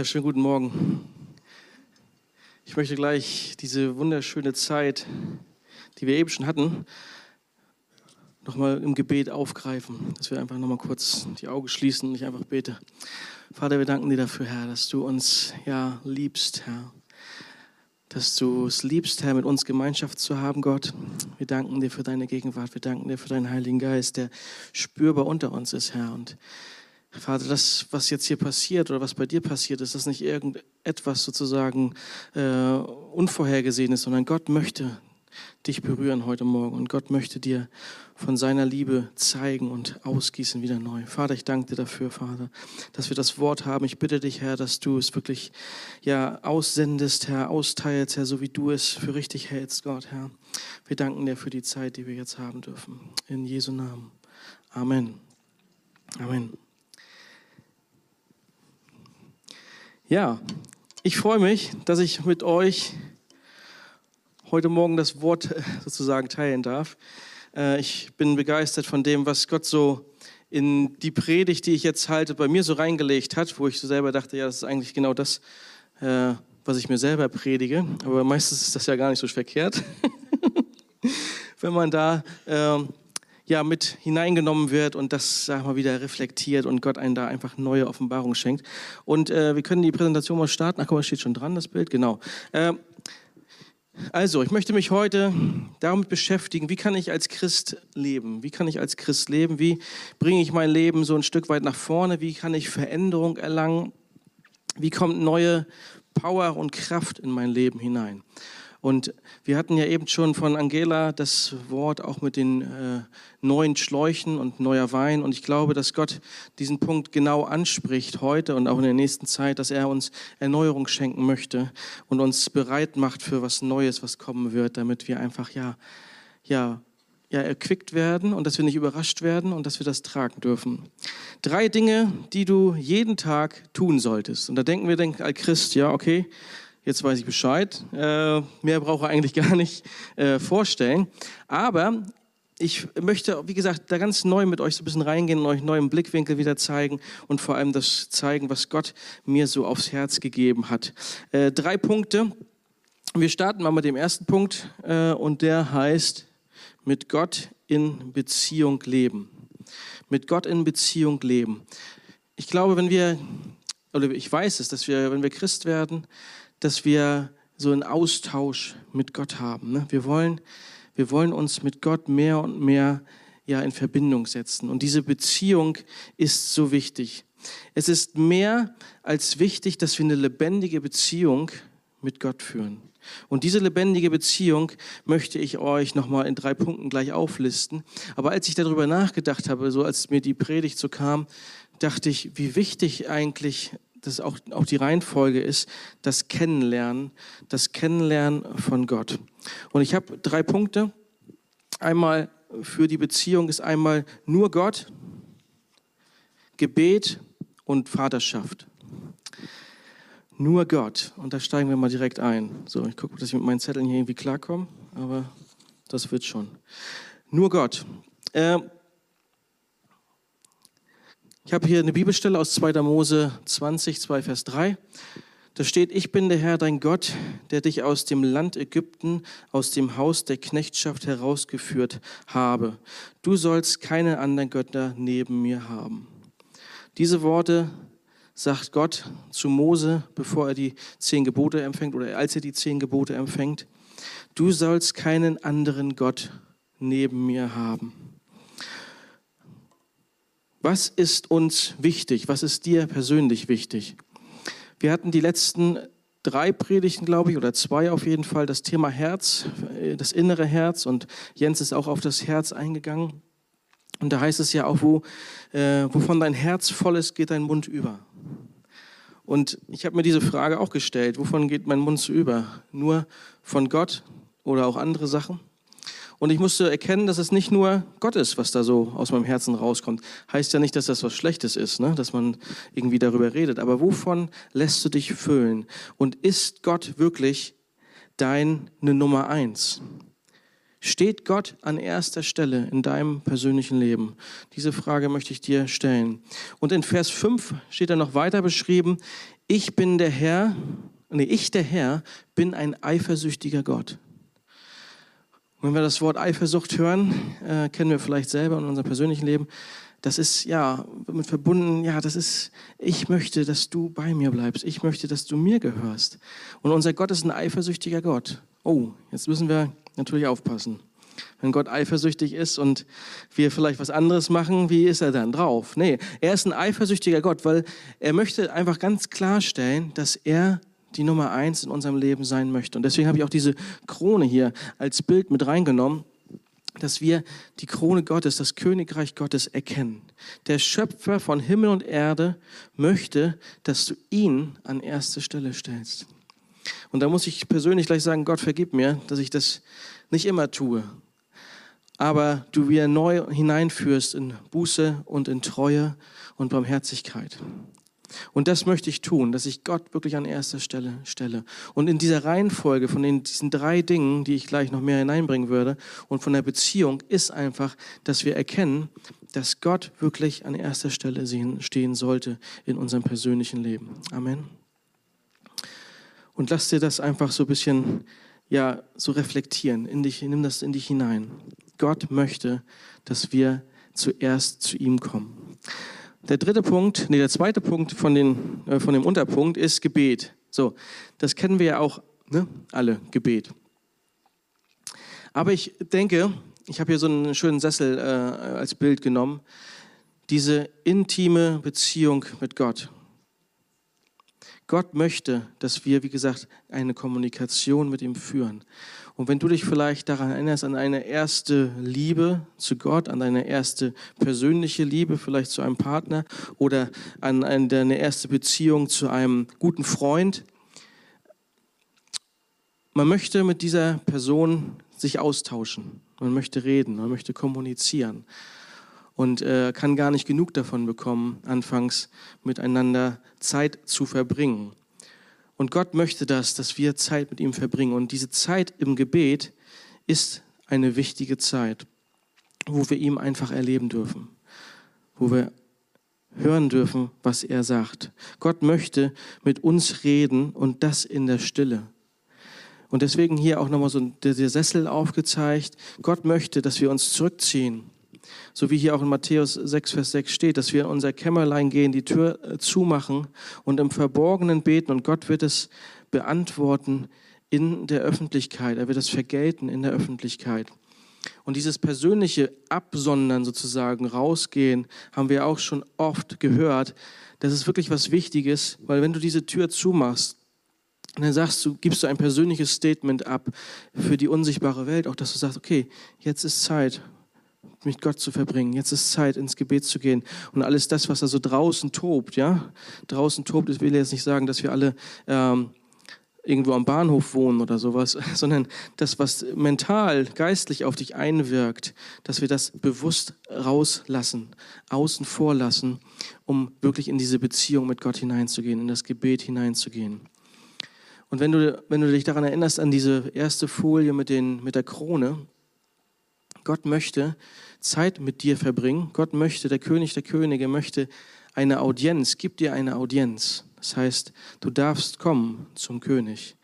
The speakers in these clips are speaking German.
Ja, schönen guten Morgen. Ich möchte gleich diese wunderschöne Zeit, die wir eben schon hatten, nochmal im Gebet aufgreifen, dass wir einfach nochmal kurz die Augen schließen und ich einfach bete. Vater, wir danken dir dafür, Herr, dass du uns ja liebst, Herr. Dass du es liebst, Herr, mit uns Gemeinschaft zu haben, Gott. Wir danken dir für deine Gegenwart. Wir danken dir für deinen Heiligen Geist, der spürbar unter uns ist, Herr. Und Vater, das, was jetzt hier passiert oder was bei dir passiert, ist das nicht irgendetwas sozusagen äh, Unvorhergesehenes, sondern Gott möchte dich berühren heute Morgen und Gott möchte dir von seiner Liebe zeigen und ausgießen wieder neu. Vater, ich danke dir dafür, Vater, dass wir das Wort haben. Ich bitte dich, Herr, dass du es wirklich ja aussendest, Herr, austeilst, Herr, so wie du es für richtig hältst, Gott, Herr. Wir danken dir für die Zeit, die wir jetzt haben dürfen. In Jesu Namen. Amen. Amen. Ja, ich freue mich, dass ich mit euch heute Morgen das Wort äh, sozusagen teilen darf. Äh, ich bin begeistert von dem, was Gott so in die Predigt, die ich jetzt halte, bei mir so reingelegt hat, wo ich so selber dachte, ja, das ist eigentlich genau das, äh, was ich mir selber predige. Aber meistens ist das ja gar nicht so verkehrt, wenn man da ähm, ja, mit hineingenommen wird und das, sag mal, wieder reflektiert und Gott einen da einfach neue Offenbarung schenkt. Und äh, wir können die Präsentation mal starten. Ach, guck mal, steht schon dran, das Bild, genau. Äh, also, ich möchte mich heute damit beschäftigen, wie kann ich als Christ leben? Wie kann ich als Christ leben? Wie bringe ich mein Leben so ein Stück weit nach vorne? Wie kann ich Veränderung erlangen? Wie kommt neue Power und Kraft in mein Leben hinein? Und wir hatten ja eben schon von Angela das Wort auch mit den äh, neuen Schläuchen und neuer Wein. Und ich glaube, dass Gott diesen Punkt genau anspricht heute und auch in der nächsten Zeit, dass er uns Erneuerung schenken möchte und uns bereit macht für was Neues, was kommen wird, damit wir einfach ja, ja, ja, erquickt werden und dass wir nicht überrascht werden und dass wir das tragen dürfen. Drei Dinge, die du jeden Tag tun solltest. Und da denken wir, denk, als Christ, ja, okay, Jetzt weiß ich Bescheid. Äh, mehr brauche ich eigentlich gar nicht äh, vorstellen. Aber ich möchte, wie gesagt, da ganz neu mit euch so ein bisschen reingehen und euch neuen Blickwinkel wieder zeigen und vor allem das zeigen, was Gott mir so aufs Herz gegeben hat. Äh, drei Punkte. Wir starten mal mit dem ersten Punkt äh, und der heißt, mit Gott in Beziehung leben. Mit Gott in Beziehung leben. Ich glaube, wenn wir, oder ich weiß es, dass wir, wenn wir Christ werden, dass wir so einen Austausch mit Gott haben. Ne? Wir, wollen, wir wollen uns mit Gott mehr und mehr ja, in Verbindung setzen. Und diese Beziehung ist so wichtig. Es ist mehr als wichtig, dass wir eine lebendige Beziehung mit Gott führen. Und diese lebendige Beziehung möchte ich euch nochmal in drei Punkten gleich auflisten. Aber als ich darüber nachgedacht habe, so als mir die Predigt so kam, dachte ich, wie wichtig eigentlich das auch, auch die Reihenfolge ist, das Kennenlernen, das Kennenlernen von Gott. Und ich habe drei Punkte. Einmal für die Beziehung ist einmal nur Gott, Gebet und Vaterschaft. Nur Gott. Und da steigen wir mal direkt ein. So, ich gucke, dass ich mit meinen Zetteln hier irgendwie klarkomme, aber das wird schon. Nur Gott. Äh, ich habe hier eine Bibelstelle aus 2. Mose 20, 2 Vers 3. Da steht, ich bin der Herr, dein Gott, der dich aus dem Land Ägypten, aus dem Haus der Knechtschaft herausgeführt habe. Du sollst keine anderen Götter neben mir haben. Diese Worte sagt Gott zu Mose, bevor er die zehn Gebote empfängt oder als er die zehn Gebote empfängt. Du sollst keinen anderen Gott neben mir haben. Was ist uns wichtig? Was ist dir persönlich wichtig? Wir hatten die letzten drei Predigten, glaube ich, oder zwei auf jeden Fall, das Thema Herz, äh, das innere Herz. Und Jens ist auch auf das Herz eingegangen. Und da heißt es ja auch, wo, äh, wovon dein Herz voll ist, geht dein Mund über. Und ich habe mir diese Frage auch gestellt, wovon geht mein Mund so über? Nur von Gott oder auch andere Sachen? Und ich musste erkennen, dass es nicht nur Gott ist, was da so aus meinem Herzen rauskommt. Heißt ja nicht, dass das was Schlechtes ist, ne? dass man irgendwie darüber redet. Aber wovon lässt du dich füllen? Und ist Gott wirklich deine Nummer eins? Steht Gott an erster Stelle in deinem persönlichen Leben? Diese Frage möchte ich dir stellen. Und in Vers 5 steht er noch weiter beschrieben, ich bin der Herr, nee, ich der Herr bin ein eifersüchtiger Gott. Und wenn wir das Wort Eifersucht hören, äh, kennen wir vielleicht selber in unserem persönlichen Leben, das ist ja mit verbunden, ja, das ist, ich möchte, dass du bei mir bleibst. Ich möchte, dass du mir gehörst. Und unser Gott ist ein eifersüchtiger Gott. Oh, jetzt müssen wir natürlich aufpassen. Wenn Gott eifersüchtig ist und wir vielleicht was anderes machen, wie ist er dann drauf? Nee, er ist ein eifersüchtiger Gott, weil er möchte einfach ganz klarstellen, dass er die Nummer eins in unserem Leben sein möchte. Und deswegen habe ich auch diese Krone hier als Bild mit reingenommen dass wir die Krone Gottes, das Königreich Gottes erkennen. Der Schöpfer von Himmel und Erde möchte, dass du ihn an erste Stelle stellst. Und da muss ich persönlich gleich sagen, Gott vergib mir, dass ich das nicht immer tue. Aber du wieder neu hineinführst in Buße und in Treue und Barmherzigkeit. Und das möchte ich tun, dass ich Gott wirklich an erster Stelle stelle. Und in dieser Reihenfolge von den, diesen drei Dingen, die ich gleich noch mehr hineinbringen würde, und von der Beziehung ist einfach, dass wir erkennen, dass Gott wirklich an erster Stelle stehen sollte in unserem persönlichen Leben. Amen. Und lass dir das einfach so ein bisschen, ja, so reflektieren. In dich, nimm das in dich hinein. Gott möchte, dass wir zuerst zu ihm kommen. Der dritte Punkt, nee, der zweite Punkt von, den, äh, von dem Unterpunkt ist Gebet. So, das kennen wir ja auch ne? alle, Gebet. Aber ich denke, ich habe hier so einen schönen Sessel äh, als Bild genommen, diese intime Beziehung mit Gott. Gott möchte, dass wir, wie gesagt, eine Kommunikation mit ihm führen. Und wenn du dich vielleicht daran erinnerst, an eine erste Liebe zu Gott, an deine erste persönliche Liebe, vielleicht zu einem Partner oder an, an deine erste Beziehung zu einem guten Freund, man möchte mit dieser Person sich austauschen, man möchte reden, man möchte kommunizieren und äh, kann gar nicht genug davon bekommen, anfangs miteinander Zeit zu verbringen. Und Gott möchte das, dass wir Zeit mit ihm verbringen. Und diese Zeit im Gebet ist eine wichtige Zeit, wo wir ihm einfach erleben dürfen, wo wir hören dürfen, was er sagt. Gott möchte mit uns reden und das in der Stille. Und deswegen hier auch nochmal so der Sessel aufgezeigt. Gott möchte, dass wir uns zurückziehen so wie hier auch in Matthäus 6, Vers 6 steht, dass wir in unser Kämmerlein gehen, die Tür äh, zumachen und im Verborgenen beten und Gott wird es beantworten in der Öffentlichkeit. Er wird es vergelten in der Öffentlichkeit. Und dieses persönliche Absondern sozusagen, rausgehen, haben wir auch schon oft gehört. Das ist wirklich was Wichtiges, weil wenn du diese Tür zumachst, dann sagst du, gibst du ein persönliches Statement ab für die unsichtbare Welt, auch dass du sagst, okay, jetzt ist Zeit, mit Gott zu verbringen. Jetzt ist Zeit, ins Gebet zu gehen. Und alles das, was da so draußen tobt, ja, draußen tobt, ich will jetzt nicht sagen, dass wir alle ähm, irgendwo am Bahnhof wohnen oder sowas, sondern das, was mental, geistlich auf dich einwirkt, dass wir das bewusst rauslassen, außen vor lassen, um wirklich in diese Beziehung mit Gott hineinzugehen, in das Gebet hineinzugehen. Und wenn du, wenn du dich daran erinnerst, an diese erste Folie mit, den, mit der Krone, Gott möchte Zeit mit dir verbringen. Gott möchte, der König der Könige möchte eine Audienz, gibt dir eine Audienz. Das heißt, du darfst kommen zum König.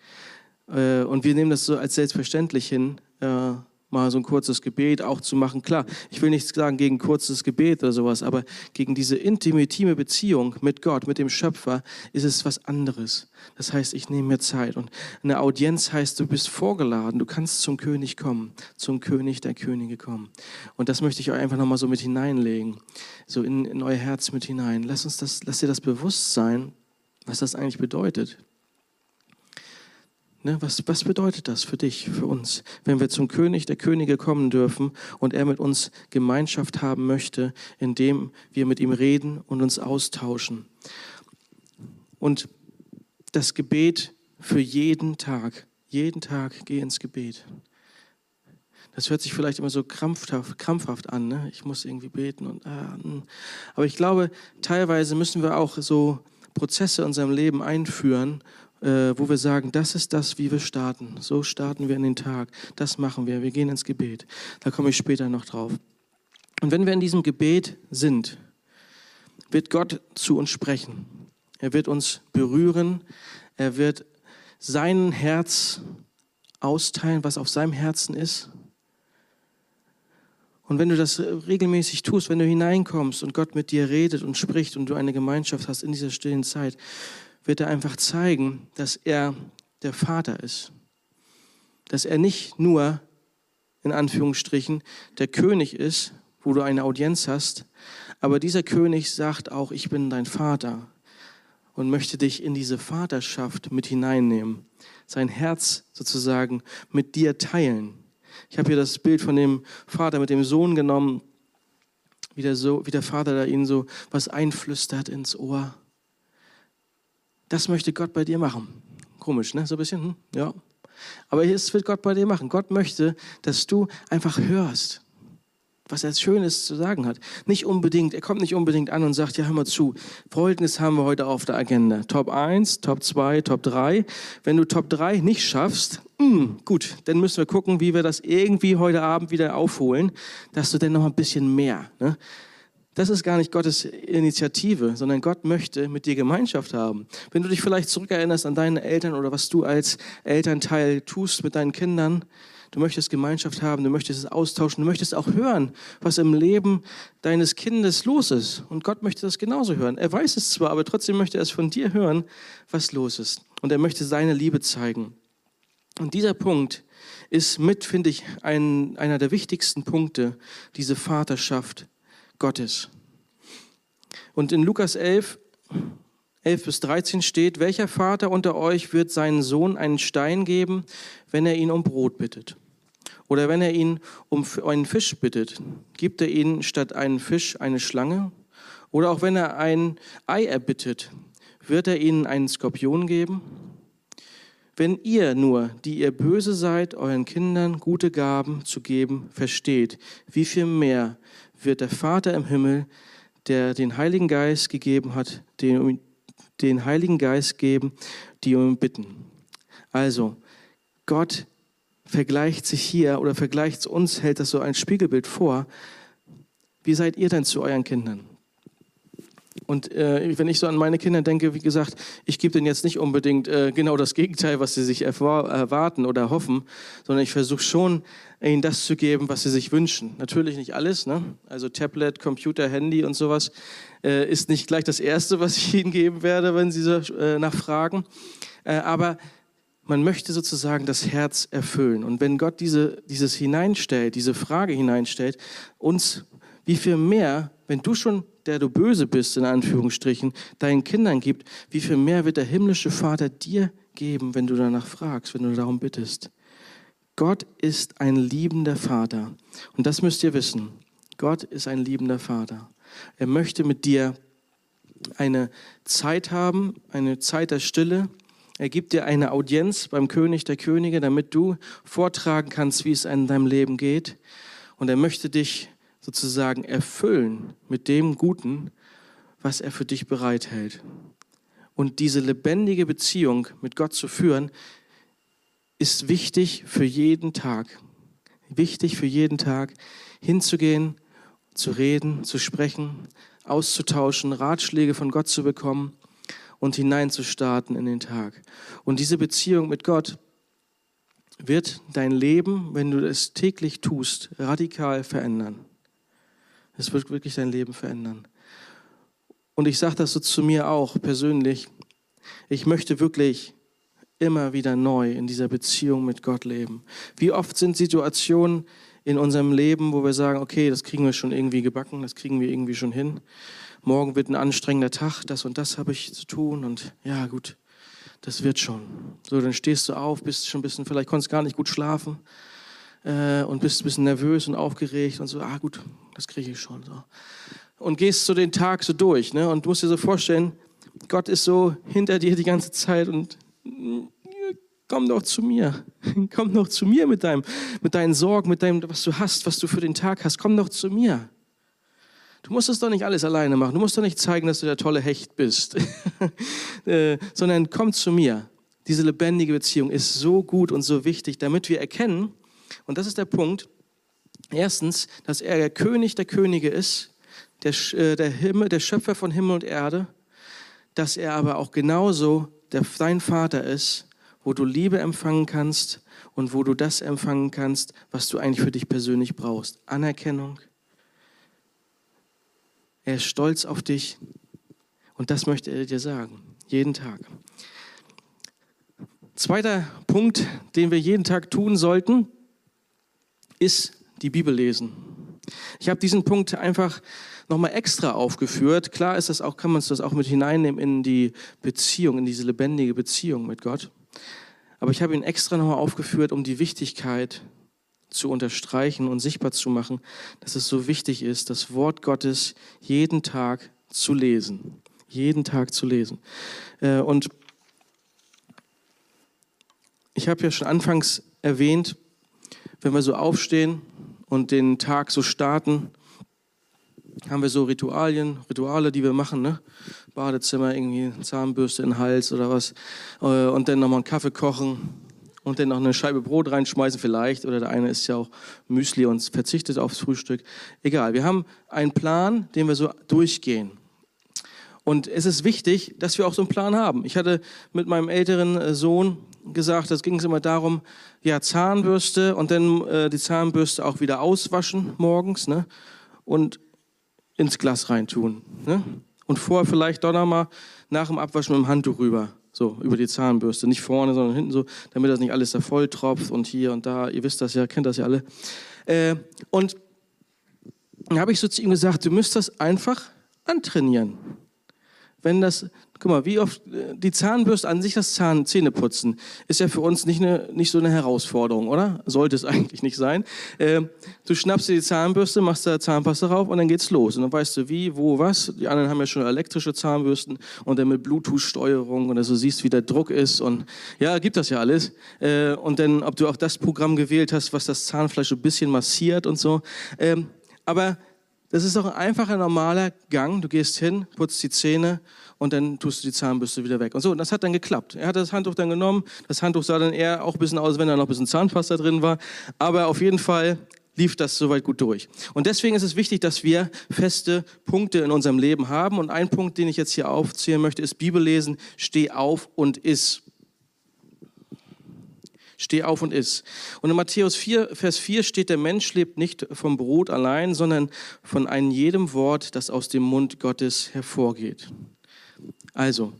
Äh, und wir nehmen das so als selbstverständlich hin, äh, mal so ein kurzes Gebet auch zu machen. Klar, ich will nichts sagen gegen kurzes Gebet oder sowas, aber gegen diese intime Beziehung mit Gott, mit dem Schöpfer, ist es was anderes. Das heißt, ich nehme mir Zeit. Und eine Audienz heißt, du bist vorgeladen, du kannst zum König kommen, zum König der Könige kommen. Und das möchte ich euch einfach nochmal so mit hineinlegen, so in, in euer Herz mit hinein. Lass uns das, lass dir das bewusst sein, was das eigentlich bedeutet. Ne, was, was bedeutet das für dich, für uns, wenn wir zum König der Könige kommen dürfen und er mit uns Gemeinschaft haben möchte, indem wir mit ihm reden und uns austauschen? Und das Gebet für jeden Tag, jeden Tag geh ins Gebet. Das hört sich vielleicht immer so krampfhaft, krampfhaft an. Ne? Ich muss irgendwie beten. Und, hm. aber ich glaube, teilweise müssen wir auch so Prozesse in unserem Leben einführen, äh, wo wir sagen, das ist das, wie wir starten. So starten wir in den Tag. Das machen wir. Wir gehen ins Gebet. Da komme ich später noch drauf. Und wenn wir in diesem Gebet sind, wird Gott zu uns sprechen. Er wird uns berühren. Er wird sein Herz austeilen, was auf seinem Herzen ist. Und wenn du das regelmäßig tust, wenn du hineinkommst und Gott mit dir redet und spricht und du eine Gemeinschaft hast in dieser stillen Zeit, wird er einfach zeigen, dass er der Vater ist. Dass er nicht nur, in Anführungsstrichen, der König ist, wo du eine Audienz hast, aber dieser König sagt auch, ich bin dein Vater und möchte dich in diese Vaterschaft mit hineinnehmen, sein Herz sozusagen mit dir teilen. Ich habe hier das Bild von dem Vater mit dem Sohn genommen, wie der, so, wie der Vater da ihnen so was einflüstert ins Ohr. Das möchte Gott bei dir machen. Komisch, ne? So ein bisschen, hm? ja. Aber es wird Gott bei dir machen. Gott möchte, dass du einfach hörst was er Schönes zu sagen hat. Nicht unbedingt, er kommt nicht unbedingt an und sagt, ja, hör mal zu, folgendes haben wir heute auf der Agenda. Top 1, Top 2, Top 3. Wenn du Top 3 nicht schaffst, mh, hm, gut, dann müssen wir gucken, wie wir das irgendwie heute Abend wieder aufholen, dass du dann noch ein bisschen mehr. Ne? Das ist gar nicht Gottes Initiative, sondern Gott möchte mit dir Gemeinschaft haben. Wenn du dich vielleicht zurückerinnerst an deine Eltern oder was du als Elternteil tust mit deinen Kindern, Du möchtest Gemeinschaft haben, du möchtest es austauschen, du möchtest auch hören, was im Leben deines Kindes los ist. Und Gott möchte das genauso hören. Er weiß es zwar, aber trotzdem möchte er es von dir hören, was los ist. Und er möchte seine Liebe zeigen. Und dieser Punkt ist mit, finde ich, ein, einer der wichtigsten Punkte, diese Vaterschaft Gottes. Und in Lukas 11, 11 bis 13 steht, welcher Vater unter euch wird seinen Sohn einen Stein geben, wenn er ihn um Brot bittet? Oder wenn er ihn um einen Fisch bittet, gibt er ihnen statt einen Fisch eine Schlange? Oder auch wenn er ein Ei erbittet, wird er ihnen einen Skorpion geben? Wenn ihr nur, die ihr böse seid, euren Kindern gute Gaben zu geben, versteht, wie viel mehr wird der Vater im Himmel, der den Heiligen Geist gegeben hat, den, den Heiligen Geist geben, die um ihn bitten. Also, Gott vergleicht sich hier oder vergleicht uns, hält das so ein Spiegelbild vor. Wie seid ihr denn zu euren Kindern? Und äh, wenn ich so an meine Kinder denke, wie gesagt, ich gebe denen jetzt nicht unbedingt äh, genau das Gegenteil, was sie sich erwarten oder hoffen, sondern ich versuche schon, ihnen das zu geben, was sie sich wünschen. Natürlich nicht alles, ne? also Tablet, Computer, Handy und sowas äh, ist nicht gleich das Erste, was ich ihnen geben werde, wenn sie so äh, nachfragen. Äh, aber man möchte sozusagen das Herz erfüllen. Und wenn Gott diese, dieses hineinstellt, diese Frage hineinstellt, uns, wie viel mehr, wenn du schon der du böse bist, in Anführungsstrichen, deinen Kindern gibt, wie viel mehr wird der himmlische Vater dir geben, wenn du danach fragst, wenn du darum bittest. Gott ist ein liebender Vater. Und das müsst ihr wissen. Gott ist ein liebender Vater. Er möchte mit dir eine Zeit haben, eine Zeit der Stille. Er gibt dir eine Audienz beim König der Könige, damit du vortragen kannst, wie es in deinem Leben geht. Und er möchte dich sozusagen erfüllen mit dem Guten, was er für dich bereithält. Und diese lebendige Beziehung mit Gott zu führen, ist wichtig für jeden Tag. Wichtig für jeden Tag, hinzugehen, zu reden, zu sprechen, auszutauschen, Ratschläge von Gott zu bekommen und hineinzustarten in den Tag. Und diese Beziehung mit Gott wird dein Leben, wenn du es täglich tust, radikal verändern. Es wird wirklich dein Leben verändern. Und ich sage das so zu mir auch persönlich. Ich möchte wirklich immer wieder neu in dieser Beziehung mit Gott leben. Wie oft sind Situationen in unserem Leben, wo wir sagen, okay, das kriegen wir schon irgendwie gebacken, das kriegen wir irgendwie schon hin. Morgen wird ein anstrengender Tag, das und das habe ich zu tun und ja, gut, das wird schon. So, dann stehst du auf, bist schon ein bisschen, vielleicht konntest gar nicht gut schlafen äh, und bist ein bisschen nervös und aufgeregt und so, ah gut, das kriege ich schon. So. Und gehst so den Tag so durch ne? und musst dir so vorstellen, Gott ist so hinter dir die ganze Zeit und komm doch zu mir. Komm doch zu mir mit, deinem, mit deinen Sorgen, mit deinem, was du hast, was du für den Tag hast. Komm doch zu mir. Du musst es doch nicht alles alleine machen. Du musst doch nicht zeigen, dass du der tolle Hecht bist, äh, sondern komm zu mir. Diese lebendige Beziehung ist so gut und so wichtig, damit wir erkennen, und das ist der Punkt. Erstens, dass er der König der Könige ist, der, äh, der, Himmel, der Schöpfer von Himmel und Erde, dass er aber auch genauso der, dein Vater ist, wo du Liebe empfangen kannst und wo du das empfangen kannst, was du eigentlich für dich persönlich brauchst. Anerkennung. Er ist stolz auf dich und das möchte er dir sagen, jeden Tag. Zweiter Punkt, den wir jeden Tag tun sollten, ist die Bibel lesen. Ich habe diesen Punkt einfach nochmal extra aufgeführt. Klar ist das auch, kann man das auch mit hineinnehmen in die Beziehung, in diese lebendige Beziehung mit Gott. Aber ich habe ihn extra nochmal aufgeführt, um die Wichtigkeit zu unterstreichen und sichtbar zu machen, dass es so wichtig ist, das Wort Gottes jeden Tag zu lesen. Jeden Tag zu lesen. Äh, und ich habe ja schon anfangs erwähnt, wenn wir so aufstehen und den Tag so starten, haben wir so Ritualien, Rituale, die wir machen, ne? Badezimmer, irgendwie Zahnbürste in den Hals oder was. Äh, und dann nochmal einen Kaffee kochen und dann noch eine Scheibe Brot reinschmeißen vielleicht. Oder der eine isst ja auch Müsli und verzichtet aufs Frühstück. Egal, wir haben einen Plan, den wir so durchgehen. Und es ist wichtig, dass wir auch so einen Plan haben. Ich hatte mit meinem älteren äh, Sohn gesagt, das ging es immer darum, ja, Zahnbürste und dann äh, die Zahnbürste auch wieder auswaschen morgens ne? und ins Glas reintun. Ne? Und vorher vielleicht doch nochmal nach dem Abwaschen mit dem Handtuch rüber, so über die Zahnbürste. Nicht vorne, sondern hinten so, damit das nicht alles da voll tropft und hier und da. Ihr wisst das ja, kennt das ja alle. Äh, und dann habe ich so zu ihm gesagt, du müsst das einfach antrainieren wenn das, guck mal, wie oft äh, die Zahnbürste an sich, das Zahn, Zähneputzen, ist ja für uns nicht, eine, nicht so eine Herausforderung, oder? Sollte es eigentlich nicht sein. Äh, du schnappst dir die Zahnbürste, machst da Zahnpasta drauf und dann geht's los. Und dann weißt du wie, wo, was. Die anderen haben ja schon elektrische Zahnbürsten und dann mit Bluetooth-Steuerung und dass du siehst, wie der Druck ist und ja, gibt das ja alles. Äh, und dann, ob du auch das Programm gewählt hast, was das Zahnfleisch ein bisschen massiert und so. Ähm, aber das ist doch ein einfacher, normaler Gang. Du gehst hin, putzt die Zähne und dann tust du die Zahnbürste wieder weg. Und so, und das hat dann geklappt. Er hat das Handtuch dann genommen. Das Handtuch sah dann eher auch ein bisschen aus, wenn da noch ein bisschen Zahnpasta drin war. Aber auf jeden Fall lief das soweit gut durch. Und deswegen ist es wichtig, dass wir feste Punkte in unserem Leben haben. Und ein Punkt, den ich jetzt hier aufzählen möchte, ist Bibellesen. Steh auf und iss. Steh auf und iss. Und in Matthäus 4, Vers 4 steht, der Mensch lebt nicht vom Brot allein, sondern von einem jedem Wort, das aus dem Mund Gottes hervorgeht. Also,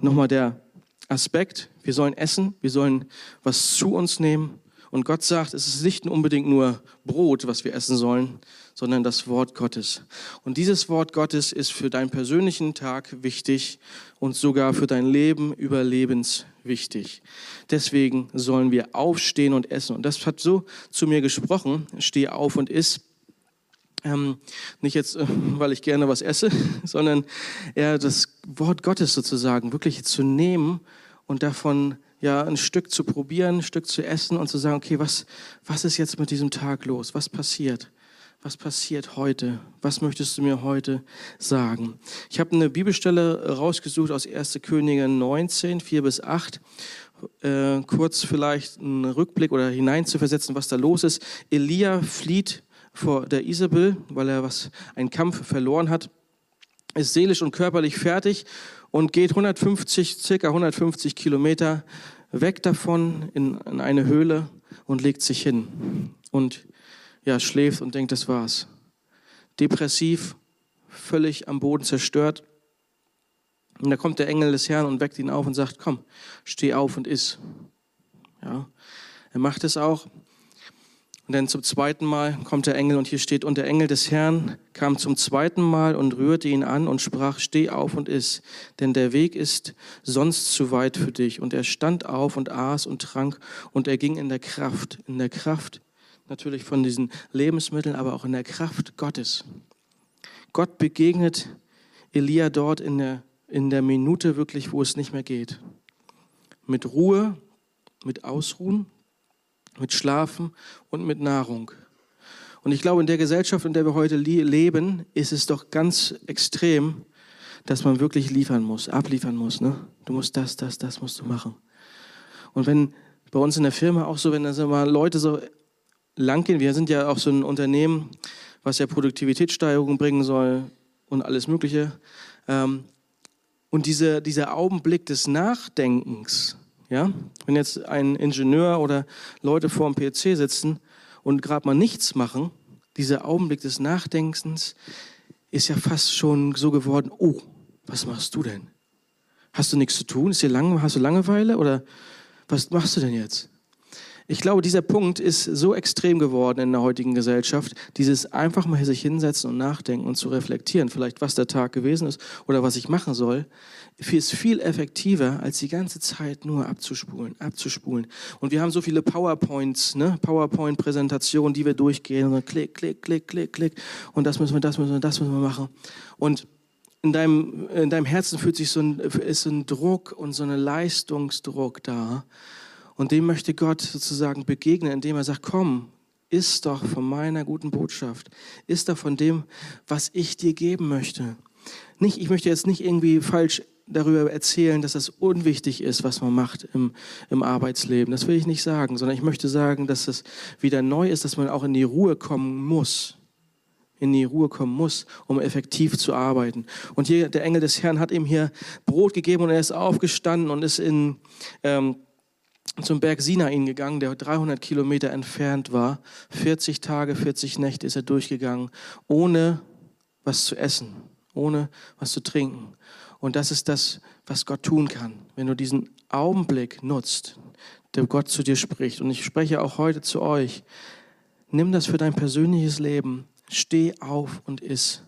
nochmal der Aspekt, wir sollen essen, wir sollen was zu uns nehmen. Und Gott sagt, es ist nicht unbedingt nur Brot, was wir essen sollen, sondern das Wort Gottes. Und dieses Wort Gottes ist für deinen persönlichen Tag wichtig und sogar für dein Leben überlebenswichtig. Deswegen sollen wir aufstehen und essen. Und das hat so zu mir gesprochen, steh auf und iss. Ähm, nicht jetzt, äh, weil ich gerne was esse, sondern eher das Wort Gottes sozusagen wirklich zu nehmen und davon ja ein Stück zu probieren, ein Stück zu essen und zu sagen, okay, was, was ist jetzt mit diesem Tag los? Was passiert? Was passiert heute? Was möchtest du mir heute sagen? Ich habe eine Bibelstelle rausgesucht aus 1. Könige 19, 4 bis 8. Äh, kurz vielleicht einen Rückblick oder hineinzuversetzen, was da los ist. Elia flieht vor der Isabel, weil er was, einen Kampf verloren hat, ist seelisch und körperlich fertig und geht 150, circa 150 Kilometer weg davon in, in eine Höhle und legt sich hin und ja, schläft und denkt, das war's. Depressiv, völlig am Boden zerstört. Und da kommt der Engel des Herrn und weckt ihn auf und sagt, komm, steh auf und iss. Ja, er macht es auch. Und dann zum zweiten Mal kommt der Engel und hier steht, und der Engel des Herrn kam zum zweiten Mal und rührte ihn an und sprach, steh auf und iss, denn der Weg ist sonst zu weit für dich. Und er stand auf und aß und trank und er ging in der Kraft, in der Kraft natürlich von diesen Lebensmitteln, aber auch in der Kraft Gottes. Gott begegnet Elia dort in der, in der Minute wirklich, wo es nicht mehr geht. Mit Ruhe, mit Ausruhen mit Schlafen und mit Nahrung. Und ich glaube, in der Gesellschaft, in der wir heute leben, ist es doch ganz extrem, dass man wirklich liefern muss, abliefern muss. Ne? Du musst das, das, das musst du machen. Und wenn bei uns in der Firma auch so, wenn da mal Leute so lang gehen, wir sind ja auch so ein Unternehmen, was ja Produktivitätssteigerung bringen soll und alles Mögliche. Ähm, Und diese, dieser Augenblick des Nachdenkens, ja, wenn jetzt ein Ingenieur oder Leute vor dem PC sitzen und gerade mal nichts machen, dieser Augenblick des Nachdenkens ist ja fast schon so geworden, oh, was machst du denn? Hast du nichts zu tun? Ist dir lang, hast du Langeweile oder was machst du denn jetzt? Ich glaube, dieser Punkt ist so extrem geworden in der heutigen Gesellschaft, dieses einfach mal sich hinsetzen und nachdenken und zu reflektieren, vielleicht was der Tag gewesen ist oder was ich machen soll, ist viel effektiver, als die ganze Zeit nur abzuspulen, abzuspulen. Und wir haben so viele PowerPoints, ne? PowerPoint-Präsentationen, die wir durchgehen und klick, klick, klick, klick, klick und das müssen wir, das müssen wir, das müssen wir machen. Und in deinem, in deinem Herzen fühlt sich so ein, ist so ein Druck und so ein Leistungsdruck da. Und dem möchte Gott sozusagen begegnen, indem er sagt, komm, isst doch von meiner guten Botschaft, isst doch von dem, was ich dir geben möchte. Nicht, ich möchte jetzt nicht irgendwie falsch darüber erzählen, dass das unwichtig ist, was man macht im, im Arbeitsleben. Das will ich nicht sagen, sondern ich möchte sagen, dass es wieder neu ist, dass man auch in die Ruhe kommen muss. In die Ruhe kommen muss, um effektiv zu arbeiten. Und hier, der Engel des Herrn hat ihm hier Brot gegeben und er ist aufgestanden und ist in, ähm, zum Berg Sinain gegangen, der 300 Kilometer entfernt war. 40 Tage, 40 Nächte ist er durchgegangen, ohne was zu essen, ohne was zu trinken. Und das ist das, was Gott tun kann, wenn du diesen Augenblick nutzt, der Gott zu dir spricht. Und ich spreche auch heute zu euch. Nimm das für dein persönliches Leben. Steh auf und iss.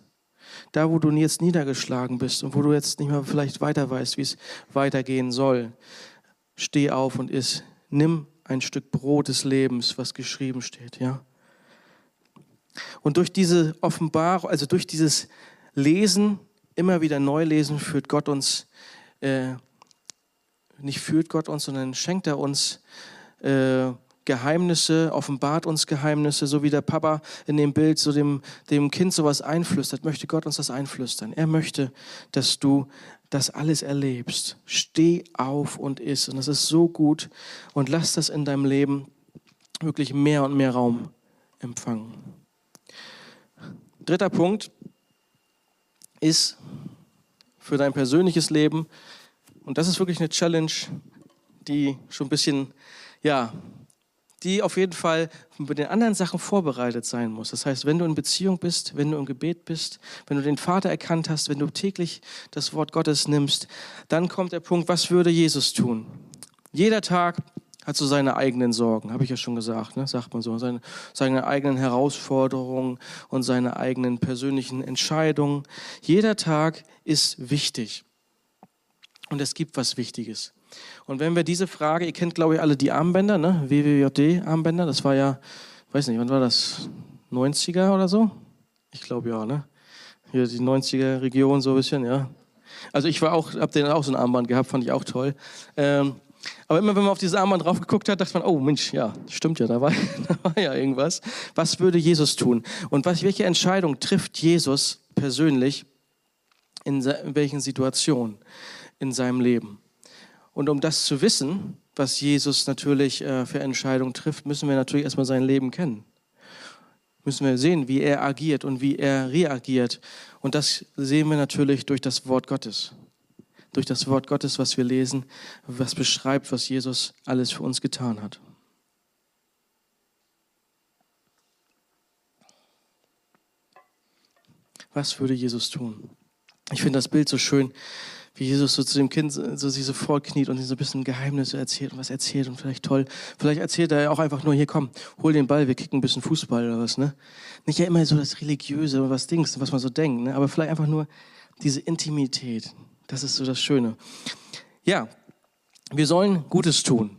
Da, wo du jetzt niedergeschlagen bist und wo du jetzt nicht mehr vielleicht weiter weißt, wie es weitergehen soll steh auf und iss. Nimm ein Stück Brot des Lebens, was geschrieben steht, ja. Und durch diese Offenbarung, also durch dieses Lesen, immer wieder neu lesen, führt Gott uns, äh, nicht führt Gott uns, sondern schenkt er uns äh, Geheimnisse, offenbart uns Geheimnisse, so wie der Papa in dem Bild so dem, dem Kind sowas einflüstert, möchte Gott uns das einflüstern. Er möchte, dass du das alles erlebst. Steh auf und iss. Und das ist so gut. Und lass das in deinem Leben wirklich mehr und mehr Raum empfangen. Dritter Punkt ist für dein persönliches Leben, und das ist wirklich eine Challenge, die schon ein bisschen, ja, die auf jeden Fall mit den anderen Sachen vorbereitet sein muss. Das heißt, wenn du in Beziehung bist, wenn du im Gebet bist, wenn du den Vater erkannt hast, wenn du täglich das Wort Gottes nimmst, dann kommt der Punkt, was würde Jesus tun? Jeder Tag hat so seine eigenen Sorgen, habe ich ja schon gesagt, ne? sagt man so, seine, seine eigenen Herausforderungen und seine eigenen persönlichen Entscheidungen. Jeder Tag ist wichtig und es gibt was Wichtiges. Und wenn wir diese Frage, ihr kennt glaube ich alle die Armbänder, ne? WWJD-Armbänder, das war ja, weiß nicht, wann war das? 90er oder so? Ich glaube ja, ne? Hier die 90er Region so ein bisschen, ja. Also ich war auch, hab den auch so ein Armband gehabt, fand ich auch toll. Ähm, aber immer wenn man auf dieses Armband drauf geguckt hat, dachte man, oh Mensch, ja, stimmt ja, da war, da war ja irgendwas. Was würde Jesus tun? Und was, welche Entscheidung trifft Jesus persönlich in, in welchen Situationen in seinem Leben? Und um das zu wissen, was Jesus natürlich äh, für Entscheidungen trifft, müssen wir natürlich erstmal sein Leben kennen. Müssen wir sehen, wie er agiert und wie er reagiert. Und das sehen wir natürlich durch das Wort Gottes. Durch das Wort Gottes, was wir lesen, was beschreibt, was Jesus alles für uns getan hat. Was würde Jesus tun? Ich finde das Bild so schön wie Jesus so zu dem Kind so sich so vorkniet und ihm so ein bisschen Geheimnisse erzählt und was erzählt und vielleicht toll. Vielleicht erzählt er auch einfach nur, hier komm, hol den Ball, wir kicken ein bisschen Fußball oder was, ne? Nicht ja immer so das Religiöse oder was Dings, was man so denkt, ne? Aber vielleicht einfach nur diese Intimität. Das ist so das Schöne. Ja, wir sollen Gutes tun.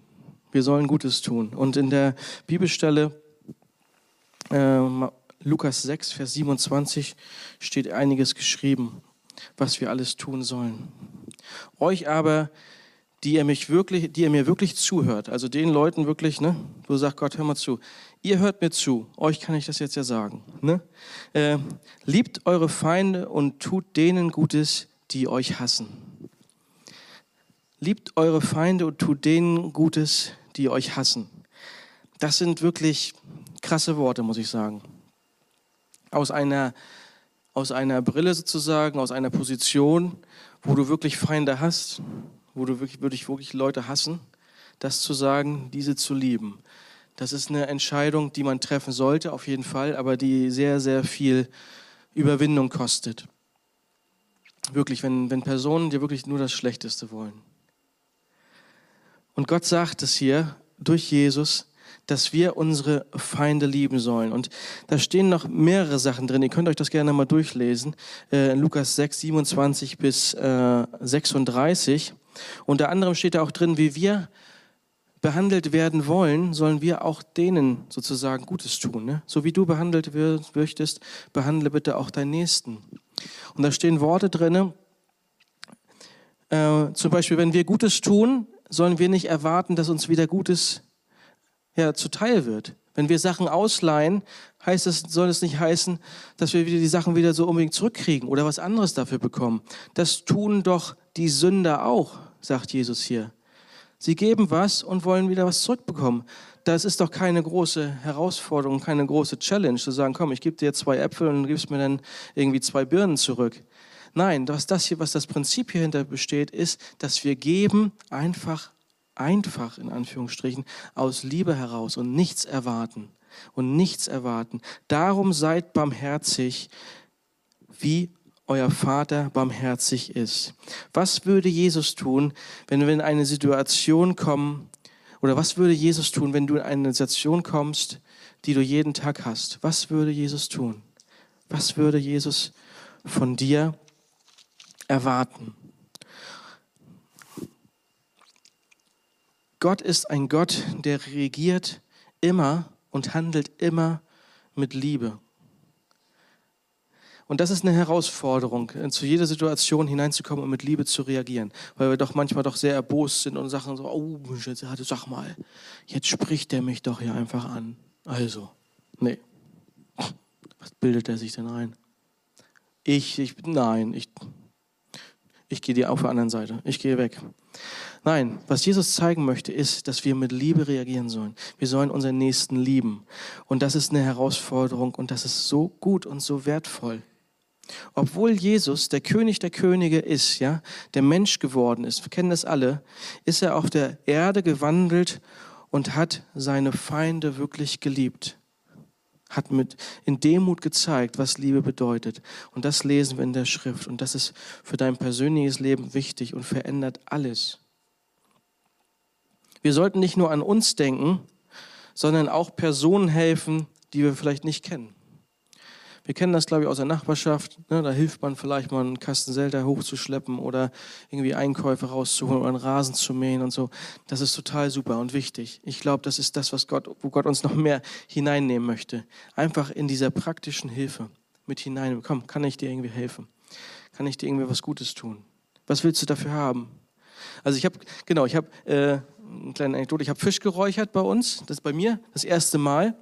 Wir sollen Gutes tun. Und in der Bibelstelle äh, Lukas 6, Vers 27 steht einiges geschrieben was wir alles tun sollen. Euch aber, die ihr, mich wirklich, die ihr mir wirklich zuhört, also den Leuten wirklich, ne, wo sagt Gott, hör mal zu, ihr hört mir zu, euch kann ich das jetzt ja sagen. Ne? Äh, liebt eure Feinde und tut denen Gutes, die euch hassen. Liebt eure Feinde und tut denen Gutes, die euch hassen. Das sind wirklich krasse Worte, muss ich sagen. Aus einer aus einer Brille sozusagen, aus einer Position, wo du wirklich Feinde hast, wo du wirklich, wirklich, wirklich Leute hassen, das zu sagen, diese zu lieben. Das ist eine Entscheidung, die man treffen sollte, auf jeden Fall, aber die sehr, sehr viel Überwindung kostet. Wirklich, wenn, wenn Personen dir wirklich nur das Schlechteste wollen. Und Gott sagt es hier durch Jesus, dass wir unsere Feinde lieben sollen. Und da stehen noch mehrere Sachen drin. Ihr könnt euch das gerne mal durchlesen. Äh, Lukas 6, 27 bis äh, 36. Unter anderem steht da auch drin, wie wir behandelt werden wollen, sollen wir auch denen sozusagen Gutes tun. Ne? So wie du behandelt möchtest, behandle bitte auch deinen Nächsten. Und da stehen Worte drin, äh, zum Beispiel, wenn wir Gutes tun, sollen wir nicht erwarten, dass uns wieder Gutes ja, zuteil wird. Wenn wir Sachen ausleihen, heißt es, soll es nicht heißen, dass wir wieder die Sachen wieder so unbedingt zurückkriegen oder was anderes dafür bekommen. Das tun doch die Sünder auch, sagt Jesus hier. Sie geben was und wollen wieder was zurückbekommen. Das ist doch keine große Herausforderung, keine große Challenge, zu sagen, komm, ich gebe dir zwei Äpfel und du gibst mir dann irgendwie zwei Birnen zurück. Nein, was das hier, was das Prinzip hier hinter besteht, ist, dass wir geben einfach, einfach in Anführungsstrichen, aus Liebe heraus und nichts erwarten. Und nichts erwarten. Darum seid barmherzig, wie euer Vater barmherzig ist. Was würde Jesus tun, wenn wir in eine Situation kommen, oder was würde Jesus tun, wenn du in eine Situation kommst, die du jeden Tag hast? Was würde Jesus tun? Was würde Jesus von dir erwarten? Gott ist ein Gott, der regiert immer und handelt immer mit Liebe. Und das ist eine Herausforderung, zu jeder Situation hineinzukommen und mit Liebe zu reagieren. Weil wir doch manchmal doch sehr erbost sind und sagen so, oh, sag mal, jetzt spricht der mich doch hier einfach an. Also, nee. Was bildet er sich denn ein? Ich, ich, nein, ich, ich gehe dir auf der anderen Seite. Ich gehe weg. Nein, was Jesus zeigen möchte, ist, dass wir mit Liebe reagieren sollen. Wir sollen unseren Nächsten lieben. Und das ist eine Herausforderung und das ist so gut und so wertvoll. Obwohl Jesus der König der Könige ist, ja, der Mensch geworden ist, wir kennen das alle, ist er auf der Erde gewandelt und hat seine Feinde wirklich geliebt. Hat mit in Demut gezeigt, was Liebe bedeutet. Und das lesen wir in der Schrift. Und das ist für dein persönliches Leben wichtig und verändert alles. Wir sollten nicht nur an uns denken, sondern auch Personen helfen, die wir vielleicht nicht kennen. Wir kennen das, glaube ich, aus der Nachbarschaft. Ne? Da hilft man vielleicht mal einen Kasten Selter hochzuschleppen oder irgendwie Einkäufe rauszuholen oder einen Rasen zu mähen und so. Das ist total super und wichtig. Ich glaube, das ist das, was Gott, wo Gott uns noch mehr hineinnehmen möchte. Einfach in dieser praktischen Hilfe mit hinein. Komm, kann ich dir irgendwie helfen? Kann ich dir irgendwie was Gutes tun? Was willst du dafür haben? Also ich habe, genau, ich habe äh, eine kleine Anekdote. Ich habe Fisch geräuchert bei uns. Das ist bei mir das erste Mal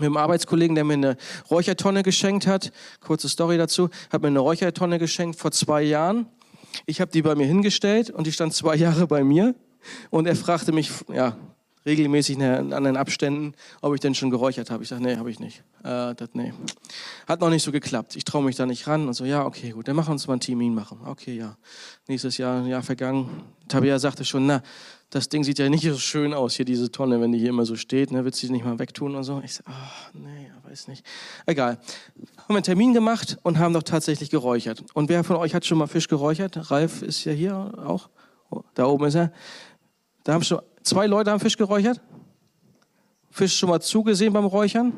mit einem Arbeitskollegen, der mir eine Räuchertonne geschenkt hat. Kurze Story dazu. Hat mir eine Räuchertonne geschenkt vor zwei Jahren. Ich habe die bei mir hingestellt und die stand zwei Jahre bei mir. Und er fragte mich, ja, regelmäßig in anderen Abständen, ob ich denn schon geräuchert habe. Ich sage, nee, habe ich nicht. Äh, das, nee. Hat noch nicht so geklappt. Ich traue mich da nicht ran. Und so, ja, okay, gut, dann machen wir uns mal einen Termin machen. Okay, ja. Nächstes Jahr, ein Jahr vergangen. Tabea sagte schon, na, das Ding sieht ja nicht so schön aus, hier diese Tonne, wenn die hier immer so steht. Ne, willst du die nicht mal wegtun und so? Ich sage, ach, nee, weiß nicht. Egal. Haben einen Termin gemacht und haben doch tatsächlich geräuchert. Und wer von euch hat schon mal Fisch geräuchert? Ralf ist ja hier auch. Oh, da oben ist er. Da haben schon zwei Leute haben Fisch geräuchert. Fisch schon mal zugesehen beim Räuchern?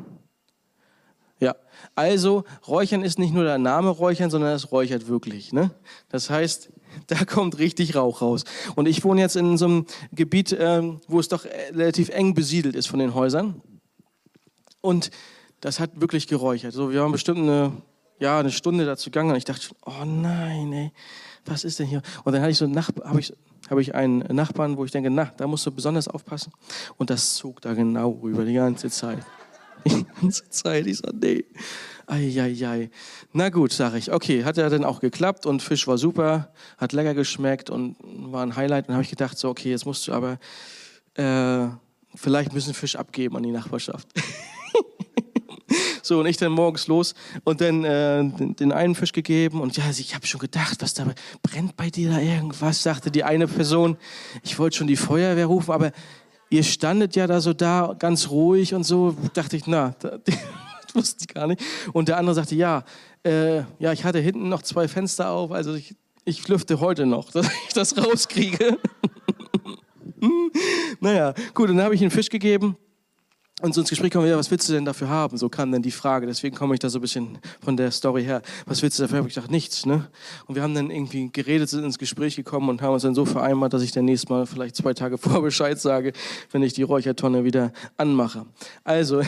Ja, also Räuchern ist nicht nur der Name Räuchern, sondern es räuchert wirklich. Ne? Das heißt, da kommt richtig Rauch raus. Und ich wohne jetzt in so einem Gebiet, ähm, wo es doch relativ eng besiedelt ist von den Häusern. Und das hat wirklich geräuchert. So, wir haben bestimmt eine, ja, eine Stunde dazu gegangen und ich dachte schon, oh nein, ey, was ist denn hier? Und dann hatte ich so habe ich, habe ich einen Nachbarn, wo ich denke, na, da musst du besonders aufpassen. Und das zog da genau rüber die ganze Zeit. Die ganze Zeit. Ich so, nee. Eieiei. Na gut, sage ich. Okay, hat ja dann auch geklappt und Fisch war super, hat lecker geschmeckt und war ein Highlight. Und habe ich gedacht, so, okay, jetzt musst du aber äh, vielleicht bisschen Fisch abgeben an die Nachbarschaft. So, und ich dann morgens los und dann äh, den, den, einen Fisch gegeben. Und ja, ich habe schon gedacht, was da brennt bei dir da irgendwas, sagte die eine Person. Ich wollte schon die Feuerwehr rufen, aber ihr standet ja da so da, ganz ruhig und so. Dachte ich, na, das wusste ich gar nicht. Und der andere sagte, ja, äh, ja, ich hatte hinten noch zwei Fenster auf, also ich, ich lüfte heute noch, dass ich das rauskriege. naja, gut, dann habe ich einen Fisch gegeben. Und so ins Gespräch kommen ja, was willst du denn dafür haben? So kam dann die Frage. Deswegen komme ich da so ein bisschen von der Story her. Was willst du dafür? Habe ich gedacht, nichts. Ne? Und wir haben dann irgendwie geredet, sind ins Gespräch gekommen und haben uns dann so vereinbart, dass ich dann nächstes Mal vielleicht zwei Tage vor Bescheid sage, wenn ich die Räuchertonne wieder anmache. Also,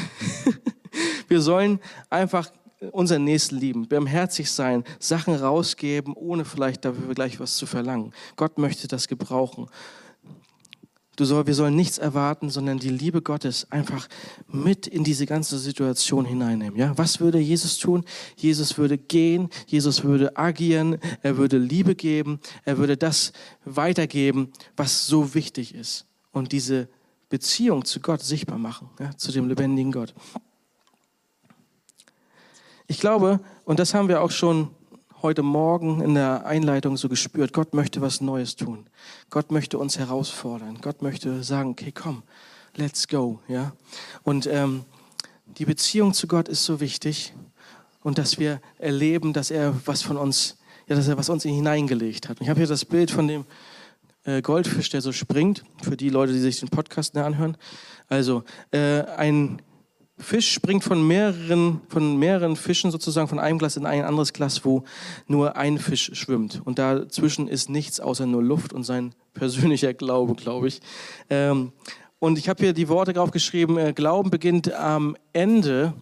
wir sollen einfach unseren Nächsten lieben, barmherzig sein, Sachen rausgeben, ohne vielleicht dafür gleich was zu verlangen. Gott möchte das gebrauchen. Du soll, wir sollen nichts erwarten, sondern die Liebe Gottes einfach mit in diese ganze Situation hineinnehmen. Ja? Was würde Jesus tun? Jesus würde gehen, Jesus würde agieren, er würde Liebe geben, er würde das weitergeben, was so wichtig ist. Und diese Beziehung zu Gott sichtbar machen, ja? zu dem lebendigen Gott. Ich glaube, und das haben wir auch schon heute Morgen in der Einleitung so gespürt, Gott möchte was Neues tun. Gott möchte uns herausfordern. Gott möchte sagen, okay, komm, let's go. Ja? Und ähm, die Beziehung zu Gott ist so wichtig und dass wir erleben, dass er was von uns, ja, dass er was uns hineingelegt hat. Und ich habe hier das Bild von dem äh, Goldfisch, der so springt, für die Leute, die sich den Podcast anhören. Also äh, ein Fisch springt von mehreren, von mehreren Fischen sozusagen von einem Glas in ein anderes Glas, wo nur ein Fisch schwimmt. Und dazwischen ist nichts außer nur Luft und sein persönlicher Glaube, glaube ich. Ähm, und ich habe hier die Worte draufgeschrieben, äh, Glauben beginnt am Ende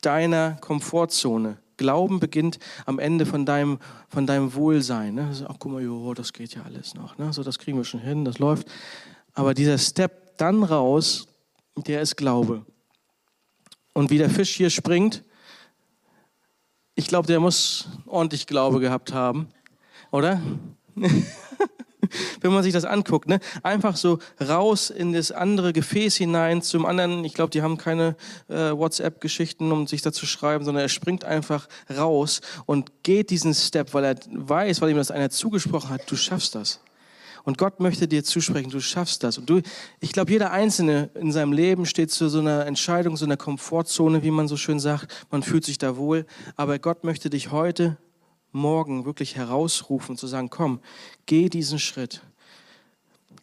deiner Komfortzone. Glauben beginnt am Ende von deinem, von deinem Wohlsein. Ne? Ach, guck mal, jo, das geht ja alles noch. Ne? So, das kriegen wir schon hin, das läuft. Aber dieser Step dann raus, der ist Glaube. Und wie der Fisch hier springt, ich glaube, der muss ordentlich Glaube gehabt haben, oder? Wenn man sich das anguckt, ne? einfach so raus in das andere Gefäß hinein, zum anderen, ich glaube, die haben keine äh, WhatsApp-Geschichten, um sich da zu schreiben, sondern er springt einfach raus und geht diesen Step, weil er weiß, weil ihm das einer zugesprochen hat, du schaffst das. Und Gott möchte dir zusprechen, du schaffst das. Und du, ich glaube, jeder Einzelne in seinem Leben steht zu so einer Entscheidung, so einer Komfortzone, wie man so schön sagt. Man fühlt sich da wohl. Aber Gott möchte dich heute, morgen wirklich herausrufen, zu sagen, komm, geh diesen Schritt.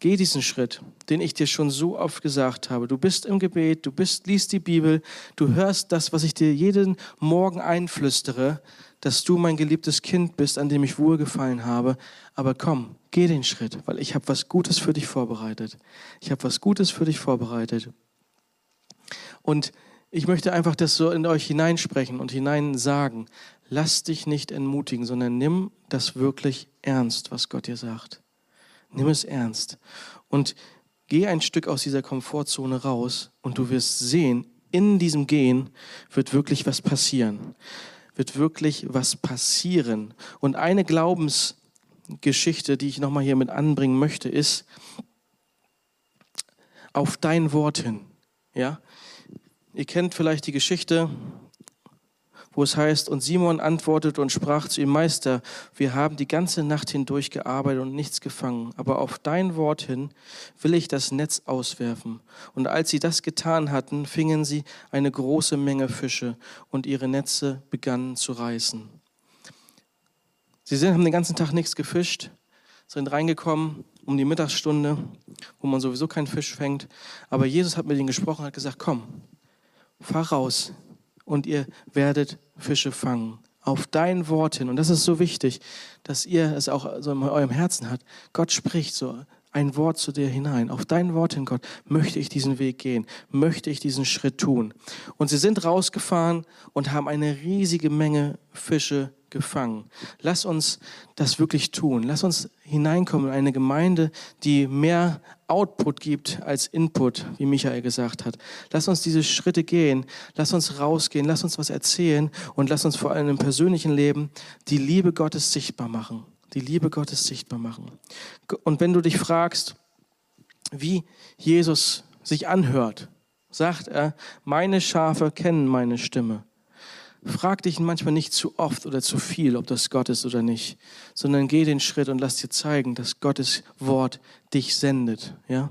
Geh diesen Schritt, den ich dir schon so oft gesagt habe. Du bist im Gebet, du bist, liest die Bibel, du hörst das, was ich dir jeden Morgen einflüstere, dass du mein geliebtes Kind bist, an dem ich wohlgefallen habe. Aber komm, geh den Schritt, weil ich habe was Gutes für dich vorbereitet. Ich habe was Gutes für dich vorbereitet. Und ich möchte einfach das so in euch hineinsprechen und hinein sagen. Lass dich nicht entmutigen, sondern nimm das wirklich ernst, was Gott dir sagt. Nimm es ernst. Und geh ein Stück aus dieser Komfortzone raus und du wirst sehen, in diesem Gehen wird wirklich was passieren wird wirklich was passieren. Und eine Glaubensgeschichte, die ich nochmal hier mit anbringen möchte, ist auf dein Wort hin. Ja? Ihr kennt vielleicht die Geschichte wo es heißt, und Simon antwortete und sprach zu ihm, Meister, wir haben die ganze Nacht hindurch gearbeitet und nichts gefangen, aber auf dein Wort hin will ich das Netz auswerfen. Und als sie das getan hatten, fingen sie eine große Menge Fische und ihre Netze begannen zu reißen. Sie sind, haben den ganzen Tag nichts gefischt, sind reingekommen um die Mittagsstunde, wo man sowieso keinen Fisch fängt. Aber Jesus hat mit ihnen gesprochen, hat gesagt, komm, fahr raus, und ihr werdet Fische fangen. Auf dein Wort hin. Und das ist so wichtig, dass ihr es auch so in eurem Herzen habt. Gott spricht so ein Wort zu dir hinein. Auf dein Wort hin, Gott, möchte ich diesen Weg gehen, möchte ich diesen Schritt tun. Und sie sind rausgefahren und haben eine riesige Menge Fische gefangen. Lass uns das wirklich tun. Lass uns hineinkommen in eine Gemeinde, die mehr Output gibt als Input, wie Michael gesagt hat. Lass uns diese Schritte gehen. Lass uns rausgehen. Lass uns was erzählen und lass uns vor allem im persönlichen Leben die Liebe Gottes sichtbar machen. Die Liebe Gottes sichtbar machen. Und wenn du dich fragst, wie Jesus sich anhört, sagt er, meine Schafe kennen meine Stimme frag dich manchmal nicht zu oft oder zu viel, ob das Gott ist oder nicht, sondern geh den Schritt und lass dir zeigen, dass Gottes Wort dich sendet, ja?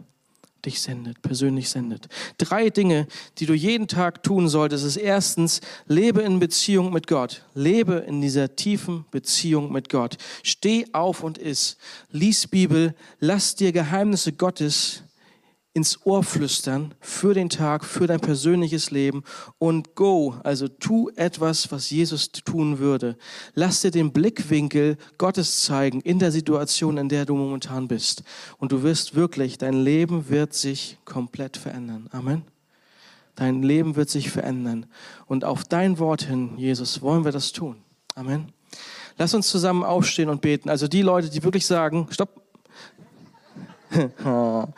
Dich sendet, persönlich sendet. Drei Dinge, die du jeden Tag tun solltest, ist erstens, lebe in Beziehung mit Gott. Lebe in dieser tiefen Beziehung mit Gott. Steh auf und iss. Lies Bibel. Lass dir Geheimnisse Gottes ins Ohr flüstern für den Tag, für dein persönliches Leben und go, also tu etwas, was Jesus tun würde. Lass dir den Blickwinkel Gottes zeigen in der Situation, in der du momentan bist. Und du wirst wirklich, dein Leben wird sich komplett verändern. Amen. Dein Leben wird sich verändern. Und auf dein Wort hin, Jesus, wollen wir das tun. Amen. Lass uns zusammen aufstehen und beten. Also die Leute, die wirklich sagen, stopp.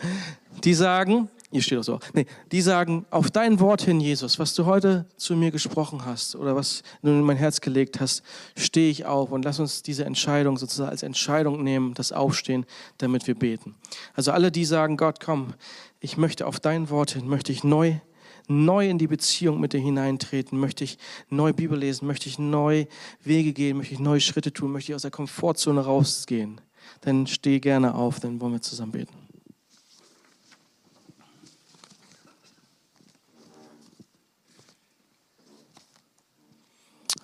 Die sagen, hier steht auch so, nee, die sagen, auf dein Wort hin, Jesus, was du heute zu mir gesprochen hast oder was du in mein Herz gelegt hast, stehe ich auf und lass uns diese Entscheidung sozusagen als Entscheidung nehmen, das Aufstehen, damit wir beten. Also alle, die sagen, Gott, komm, ich möchte auf dein Wort hin, möchte ich neu neu in die Beziehung mit dir hineintreten, möchte ich neu Bibel lesen, möchte ich neu Wege gehen, möchte ich neue Schritte tun, möchte ich aus der Komfortzone rausgehen, dann steh gerne auf, dann wollen wir zusammen beten.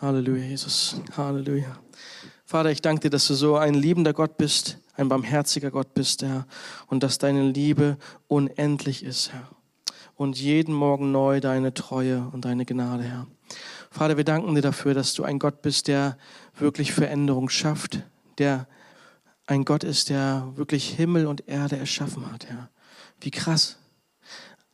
Halleluja, Jesus. Halleluja. Vater, ich danke dir, dass du so ein liebender Gott bist, ein barmherziger Gott bist, Herr, und dass deine Liebe unendlich ist, Herr. Und jeden Morgen neu deine Treue und deine Gnade, Herr. Vater, wir danken dir dafür, dass du ein Gott bist, der wirklich Veränderung schafft, der ein Gott ist, der wirklich Himmel und Erde erschaffen hat, Herr. Wie krass,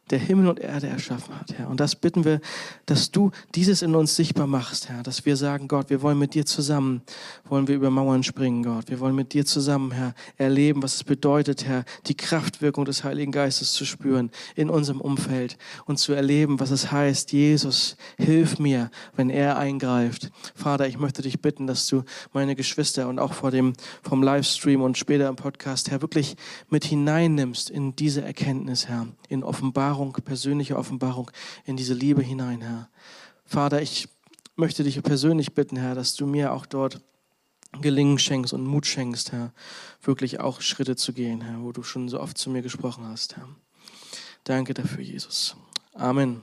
der Himmel und Erde erschaffen hat, Herr. Und das bitten wir, dass du dieses in uns sichtbar machst, Herr. Dass wir sagen, Gott, wir wollen mit dir zusammen, wollen wir über Mauern springen, Gott. Wir wollen mit dir zusammen, Herr, erleben, was es bedeutet, Herr, die Kraftwirkung des Heiligen Geistes zu spüren in unserem Umfeld und zu erleben, was es heißt, Jesus, hilf mir, wenn er eingreift. Vater, ich möchte dich bitten, dass du meine Geschwister und auch vor dem, vom Livestream und später im Podcast, Herr, wirklich mit hineinnimmst in diese Erkenntnis, Herr, in Offenbarung Offenbarung, persönliche Offenbarung in diese Liebe hinein, Herr. Vater, ich möchte dich persönlich bitten, Herr, dass du mir auch dort Gelingen schenkst und Mut schenkst, Herr, wirklich auch Schritte zu gehen, Herr, wo du schon so oft zu mir gesprochen hast, Herr. Danke dafür, Jesus. Amen.